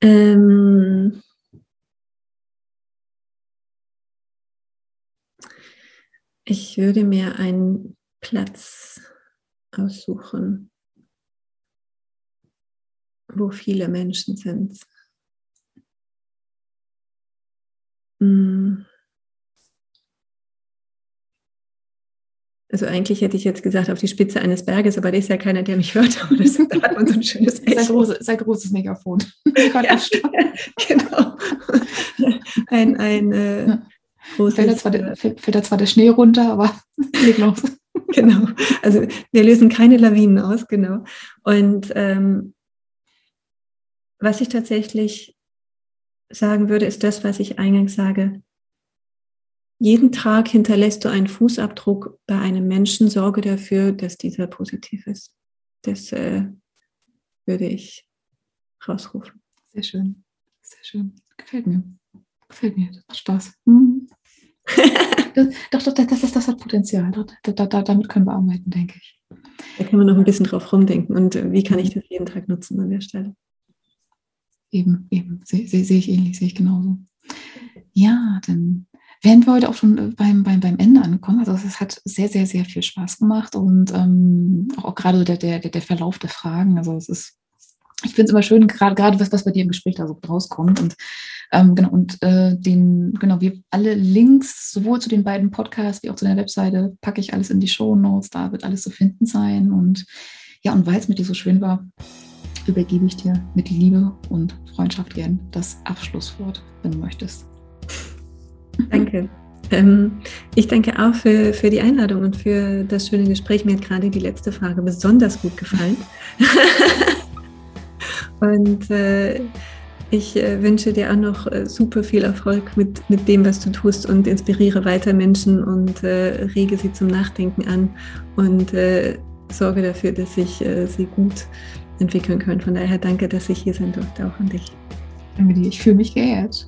Ähm, Ich würde mir einen Platz aussuchen, wo viele Menschen sind. Hm. Also eigentlich hätte ich jetzt gesagt auf die Spitze eines Berges, aber da ist ja keiner, der mich hört. Aber das, da hat man so ein schönes Echo. Sehr, große, sehr großes Megafon. ja, genau. Ein, ein äh, Fällt da, zwar der, fällt da zwar der Schnee runter, aber leg los. genau. Also wir lösen keine Lawinen aus, genau. Und ähm, was ich tatsächlich sagen würde, ist das, was ich eingangs sage. Jeden Tag hinterlässt du einen Fußabdruck bei einem Menschen, sorge dafür, dass dieser positiv ist. Das äh, würde ich rausrufen. Sehr schön. Sehr schön. Gefällt mir. Gefällt mir. Das macht Spaß. Mhm. das, doch, doch, das, das, das hat Potenzial. Da, da, da, damit können wir arbeiten, denke ich. Da können wir noch ein bisschen drauf rumdenken. Und äh, wie kann ich das jeden Tag nutzen an der Stelle? Eben, eben. Sehe seh, seh ich ähnlich, sehe ich genauso. Ja, dann wären wir heute auch schon äh, beim, beim, beim Ende angekommen. Also es hat sehr, sehr, sehr viel Spaß gemacht und ähm, auch, auch gerade der, der, der Verlauf der Fragen. Also es ist ich finde es immer schön, gerade gerade was, was bei dir im Gespräch da so rauskommt. Und ähm, genau, und äh, den, genau, wir alle Links, sowohl zu den beiden Podcasts wie auch zu der Webseite, packe ich alles in die Show Notes, da wird alles zu finden sein. Und ja, und weil es mit dir so schön war, übergebe ich dir mit Liebe und Freundschaft gern das Abschlusswort, wenn du möchtest. Danke. Ähm, ich danke auch für, für die Einladung und für das schöne Gespräch. Mir hat gerade die letzte Frage besonders gut gefallen. Und äh, ich äh, wünsche dir auch noch äh, super viel Erfolg mit, mit dem, was du tust und inspiriere weiter Menschen und äh, rege sie zum Nachdenken an und äh, sorge dafür, dass sich äh, sie gut entwickeln können. Von daher danke, dass ich hier sein durfte, auch an dich. Danke dir, ich fühle mich geehrt.